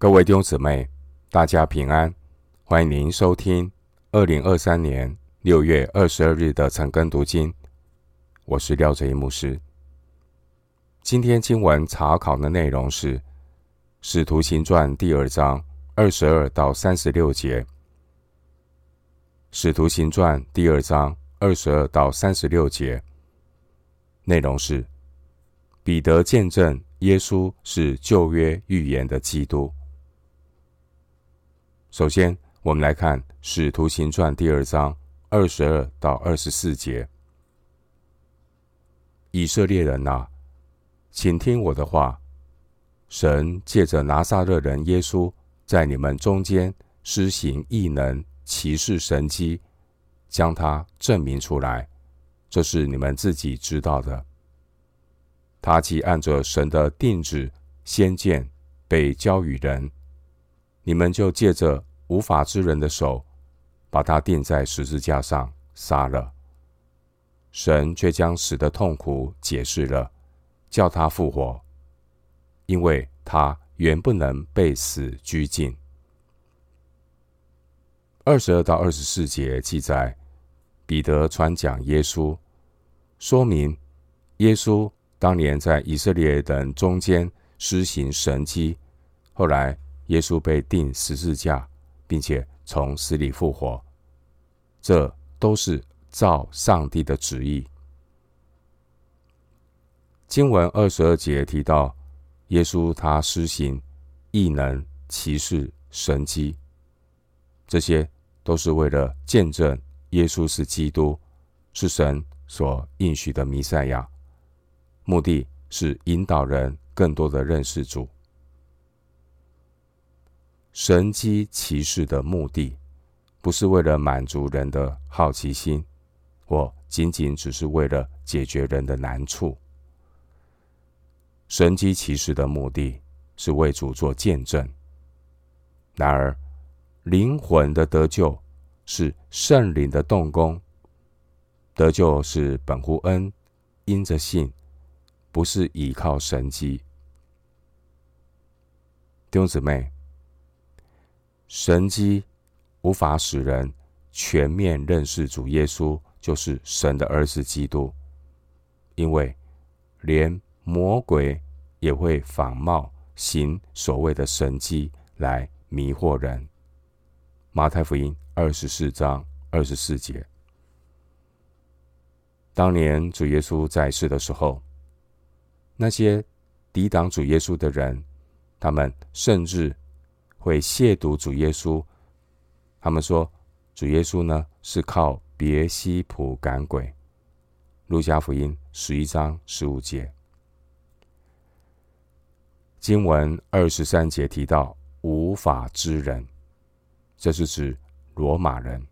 各位弟兄姊妹，大家平安！欢迎您收听二零二三年六月二十二日的晨更读经。我是廖哲一牧师。今天经文查考的内容是《使徒行传》第二章二十二到三十六节，《使徒行传》第二章二十二到三十六节内容是彼得见证耶稣是旧约预言的基督。首先，我们来看《使徒行传》第二章二十二到二十四节。以色列人哪，请听我的话。神借着拿撒勒人耶稣，在你们中间施行异能、奇事、神迹，将他证明出来，这是你们自己知道的。他既按着神的定旨先见被交与人。你们就借着无法之人的手，把他钉在十字架上杀了。神却将死的痛苦解释了，叫他复活，因为他原不能被死拘禁。二十二到二十四节记载，彼得传讲耶稣，说明耶稣当年在以色列人中间施行神迹，后来。耶稣被钉十字架，并且从死里复活，这都是照上帝的旨意。经文二十二节提到，耶稣他施行异能、奇事、神迹，这些都是为了见证耶稣是基督，是神所应许的弥赛亚，目的是引导人更多的认识主。神迹奇事的目的，不是为了满足人的好奇心，或仅仅只是为了解决人的难处。神迹奇事的目的是为主做见证。然而，灵魂的得救是圣灵的动工，得救是本乎恩，因着信，不是依靠神迹。弟兄姊妹。神迹无法使人全面认识主耶稣就是神的儿子基督，因为连魔鬼也会仿冒行所谓的神迹来迷惑人。马太福音二十四章二十四节。当年主耶稣在世的时候，那些抵挡主耶稣的人，他们甚至。会亵渎主耶稣，他们说主耶稣呢是靠别西卜赶鬼。路加福音十一章十五节，经文二十三节提到无法之人，这是指罗马人，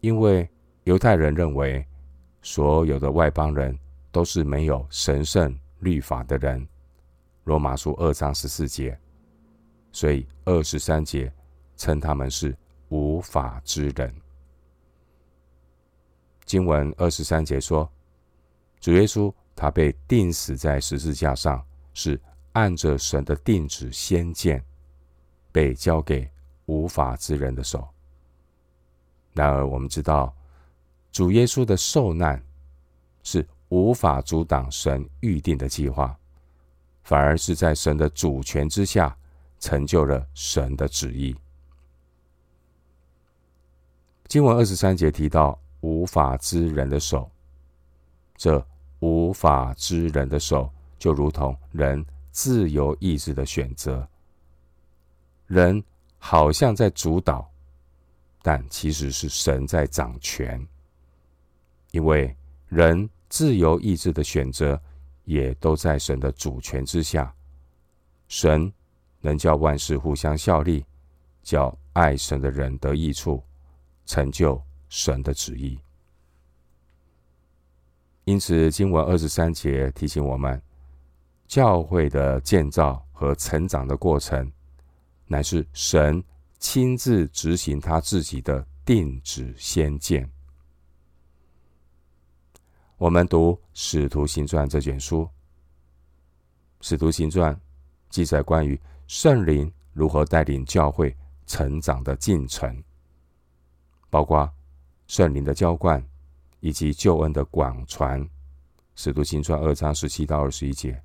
因为犹太人认为所有的外邦人都是没有神圣律法的人。罗马书二章十四节。所以二十三节称他们是无法之人。经文二十三节说，主耶稣他被钉死在十字架上，是按着神的定旨先见，被交给无法之人的手。然而我们知道，主耶稣的受难是无法阻挡神预定的计划，反而是在神的主权之下。成就了神的旨意。经文二十三节提到无法之人的手，这无法之人的手就如同人自由意志的选择，人好像在主导，但其实是神在掌权，因为人自由意志的选择也都在神的主权之下，神。能叫万事互相效力，叫爱神的人得益处，成就神的旨意。因此，经文二十三节提醒我们，教会的建造和成长的过程，乃是神亲自执行他自己的定旨先见。我们读《使徒行传》这卷书，《使徒行传》记载关于。圣灵如何带领教会成长的进程，包括圣灵的浇灌以及救恩的广传。使徒行传二章十七到二十一节，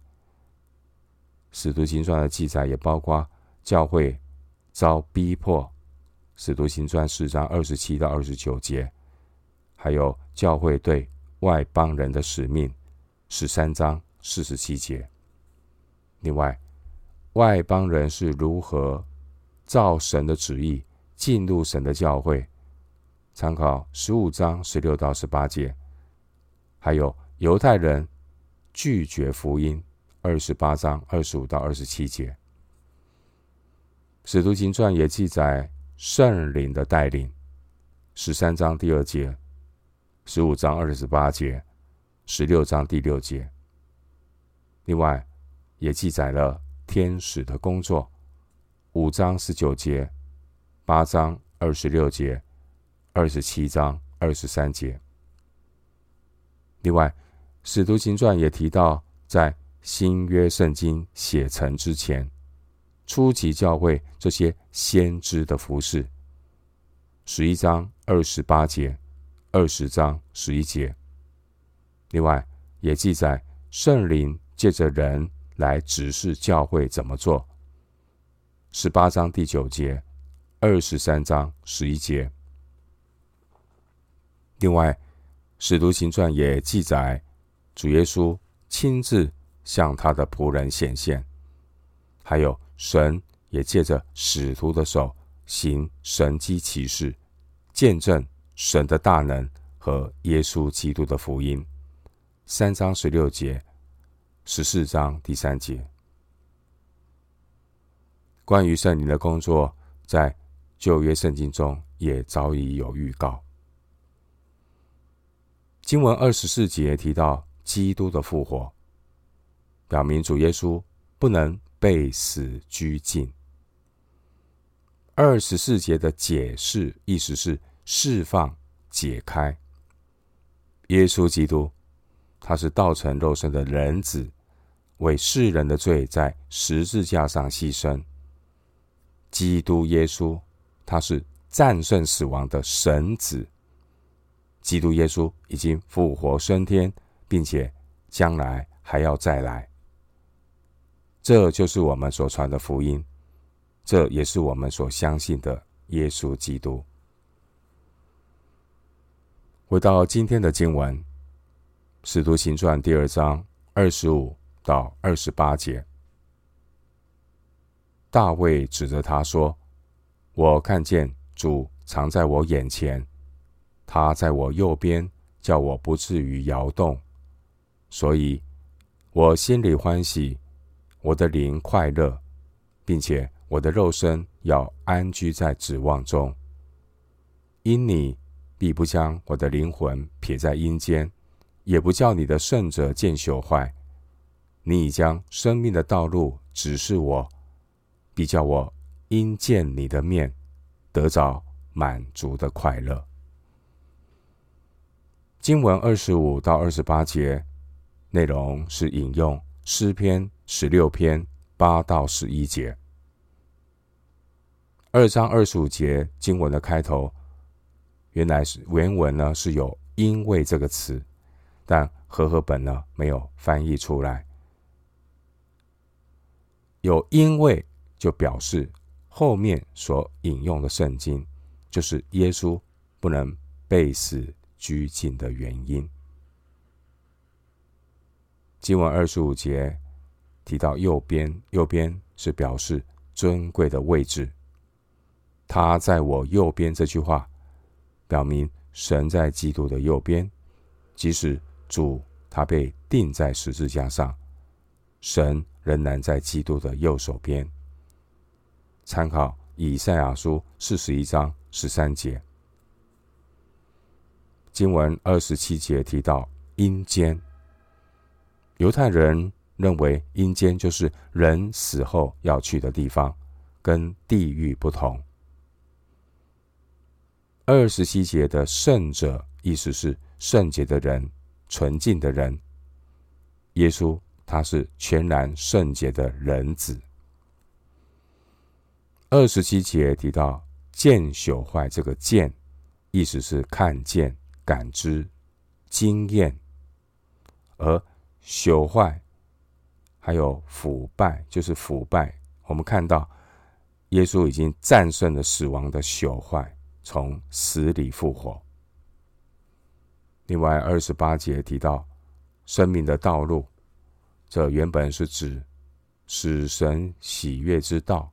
使徒行传的记载也包括教会遭逼迫。使徒行传四章二十七到二十九节，还有教会对外邦人的使命。十三章四十七节。另外，外邦人是如何照神的旨意进入神的教会？参考十五章十六到十八节。还有犹太人拒绝福音，二十八章二十五到二十七节。使徒行传也记载圣灵的带领，十三章第二节，十五章二十八节。十六章第六节，另外也记载了天使的工作，五章十九节，八章二十六节，二十七章二十三节。另外，使徒行传也提到，在新约圣经写成之前，初级教会这些先知的服饰，十一章二十八节，二十章十一节。另外，也记载圣灵借着人来指示教会怎么做。十八章第九节，二十三章十一节。另外，使徒行传也记载主耶稣亲自向他的仆人显现，还有神也借着使徒的手行神迹奇事，见证神的大能和耶稣基督的福音。三章十六节，十四章第三节，关于圣灵的工作，在旧约圣经中也早已有预告。经文二十四节提到基督的复活，表明主耶稣不能被死拘禁。二十四节的解释意思是释放、解开。耶稣基督。他是道成肉身的人子，为世人的罪在十字架上牺牲。基督耶稣，他是战胜死亡的神子。基督耶稣已经复活升天，并且将来还要再来。这就是我们所传的福音，这也是我们所相信的耶稣基督。回到今天的经文。《使徒行传》第二章二十五到二十八节，大卫指着他说：“我看见主常在我眼前，他在我右边，叫我不至于摇动，所以我心里欢喜，我的灵快乐，并且我的肉身要安居在指望中，因你必不将我的灵魂撇在阴间。”也不叫你的圣者见朽坏，你已将生命的道路指示我，必叫我因见你的面得着满足的快乐。经文二十五到二十八节内容是引用诗篇十六篇八到十一节。二章二十五节经文的开头，原来是原文呢是有“因为”这个词。但和合本呢没有翻译出来，有因为就表示后面所引用的圣经就是耶稣不能被死拘禁的原因。经文二十五节提到右边，右边是表示尊贵的位置。他在我右边这句话，表明神在基督的右边，即使。主他被钉在十字架上，神仍然在基督的右手边。参考以赛亚书四十一章十三节，经文二十七节提到阴间。犹太人认为阴间就是人死后要去的地方，跟地狱不同。二十七节的圣者，意思是圣洁的人。纯净的人，耶稣他是全然圣洁的人子。二十七节提到“见朽坏”这个“见”，意思是看见、感知、经验；而“朽坏”还有腐败，就是腐败。我们看到耶稣已经战胜了死亡的朽坏，从死里复活。另外，二十八节提到生命的道路，这原本是指使神喜悦之道。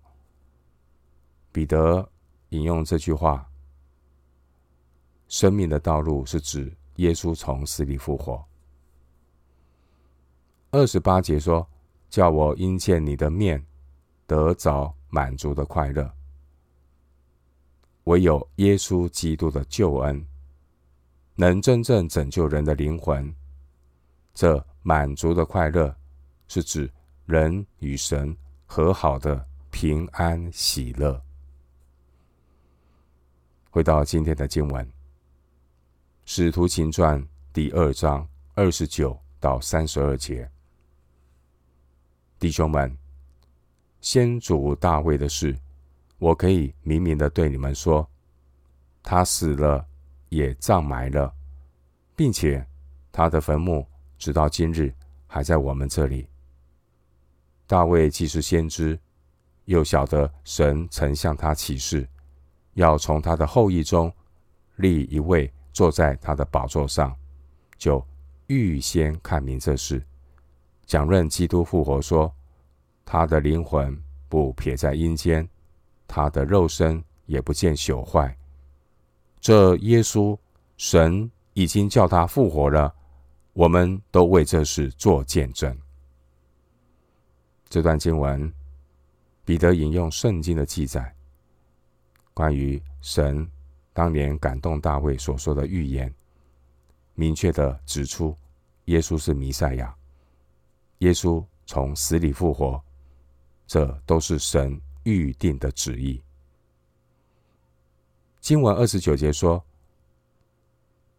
彼得引用这句话：“生命的道路”是指耶稣从死里复活。二十八节说：“叫我因见你的面，得着满足的快乐。”唯有耶稣基督的救恩。能真正拯救人的灵魂，这满足的快乐，是指人与神和好的平安喜乐。回到今天的经文，《使徒行传》第二章二十九到三十二节，弟兄们，先祖大卫的事，我可以明明的对你们说，他死了。也葬埋了，并且他的坟墓直到今日还在我们这里。大卫既是先知，又晓得神曾向他启示，要从他的后裔中立一位坐在他的宝座上，就预先看明这事，讲论基督复活说，他的灵魂不撇在阴间，他的肉身也不见朽坏。这耶稣，神已经叫他复活了，我们都为这事做见证。这段经文，彼得引用圣经的记载，关于神当年感动大卫所说的预言，明确地指出耶稣是弥赛亚，耶稣从死里复活，这都是神预定的旨意。经文二十九节说：“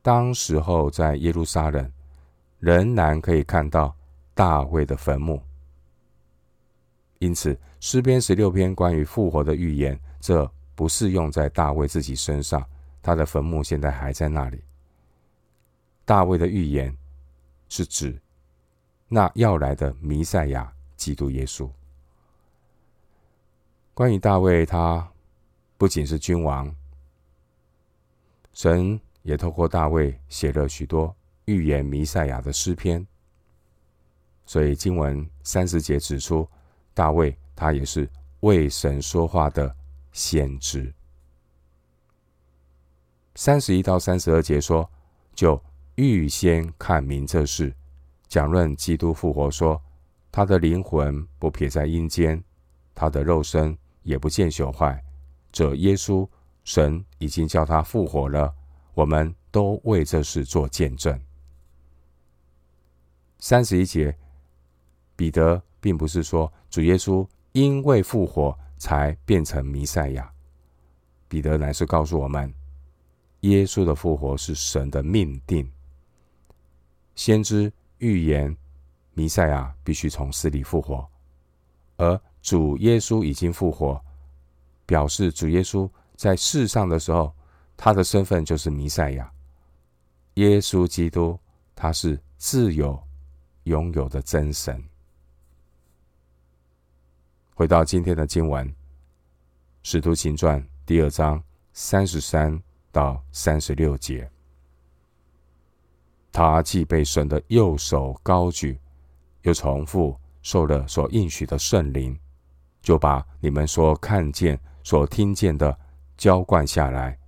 当时候在耶路撒冷，仍然可以看到大卫的坟墓。因此，诗篇十六篇关于复活的预言，这不适用在大卫自己身上。他的坟墓现在还在那里。大卫的预言是指那要来的弥赛亚基督耶稣。关于大卫，他不仅是君王。”神也透过大卫写了许多预言弥赛亚的诗篇，所以经文三十节指出，大卫他也是为神说话的先知。三十一到三十二节说，就预先看明这事，讲论基督复活说，他的灵魂不撇在阴间，他的肉身也不见朽坏。这耶稣。神已经叫他复活了，我们都为这事做见证。三十一节，彼得并不是说主耶稣因为复活才变成弥赛亚，彼得乃是告诉我们，耶稣的复活是神的命定。先知预言弥赛亚必须从死里复活，而主耶稣已经复活，表示主耶稣。在世上的时候，他的身份就是弥赛亚，耶稣基督，他是自有拥有的真神。回到今天的经文，《使徒行传》第二章三十三到三十六节，他既被神的右手高举，又重复受了所应许的圣灵，就把你们所看见、所听见的。浇灌下来。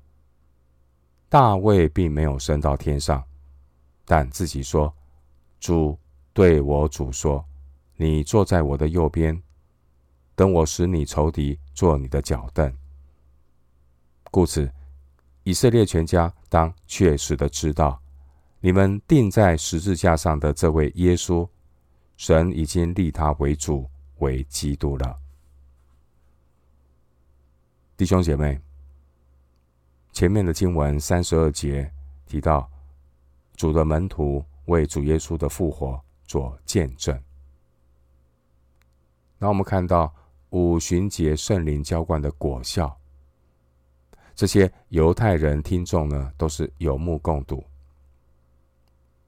大卫并没有升到天上，但自己说：“主对我主说，你坐在我的右边，等我使你仇敌做你的脚凳。”故此，以色列全家当确实的知道，你们钉在十字架上的这位耶稣，神已经立他为主为基督了。弟兄姐妹。前面的经文三十二节提到，主的门徒为主耶稣的复活做见证。那我们看到五旬节圣灵浇灌的果效。这些犹太人听众呢，都是有目共睹。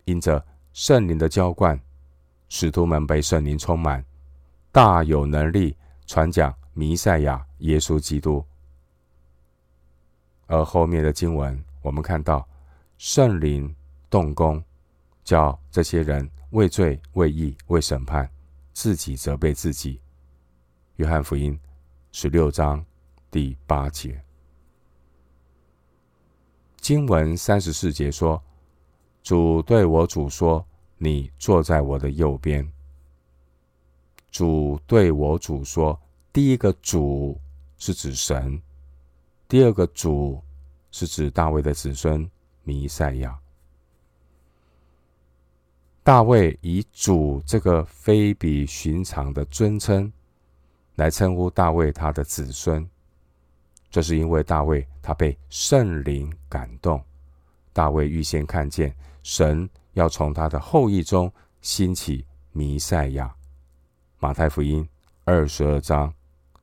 因着圣灵的浇灌，使徒们被圣灵充满，大有能力传讲弥赛亚耶稣基督。而后面的经文，我们看到圣灵动工，叫这些人为罪、为义、为审判，自己责备自己。约翰福音十六章第八节。经文三十四节说：“主对我主说，你坐在我的右边。”主对我主说，第一个主是指神，第二个主是指大卫的子孙弥赛亚。大卫以主这个非比寻常的尊称来称呼大卫他的子孙。这是因为大卫他被圣灵感动，大卫预先看见神要从他的后裔中兴起弥赛亚。马太福音二十二章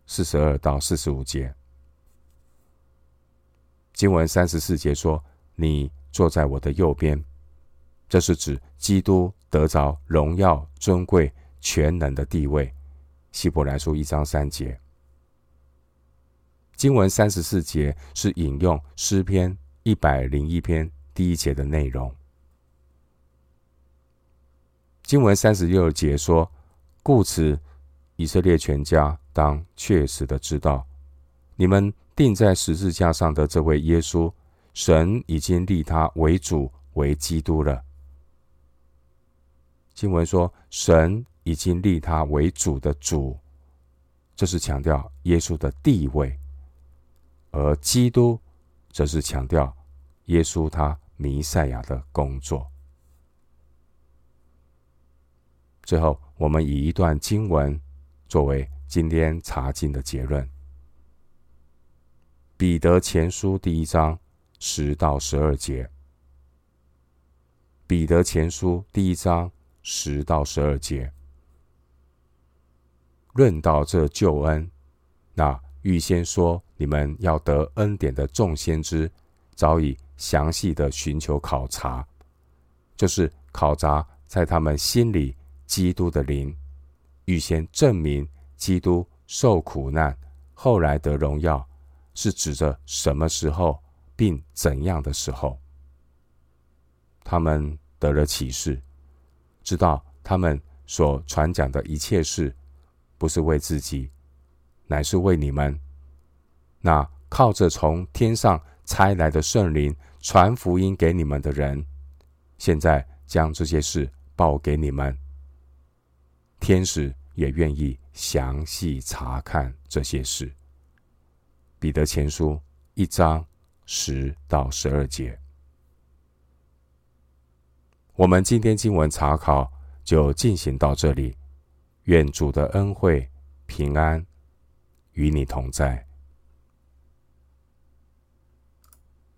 四十二到四十五节，经文三十四节说：“你坐在我的右边。”这是指基督得着荣耀、尊贵、全能的地位。希伯来书一章三节。经文三十四节是引用诗篇一百零一篇第一节的内容。经文三十六节说：“故此，以色列全家当确实的知道，你们钉在十字架上的这位耶稣，神已经立他为主为基督了。”经文说：“神已经立他为主的主，这是强调耶稣的地位。”而基督则是强调耶稣他弥赛亚的工作。最后，我们以一段经文作为今天查经的结论：彼得前书第一章十到十二节。彼得前书第一章十到十二节，论到这救恩，那。预先说，你们要得恩典的众先知，早已详细的寻求考察，就是考察在他们心里基督的灵，预先证明基督受苦难，后来得荣耀，是指着什么时候，并怎样的时候。他们得了启示，知道他们所传讲的一切事，不是为自己。乃是为你们，那靠着从天上差来的圣灵传福音给你们的人，现在将这些事报给你们。天使也愿意详细查看这些事。彼得前书一章十到十二节。我们今天经文查考就进行到这里。愿主的恩惠平安与你同在。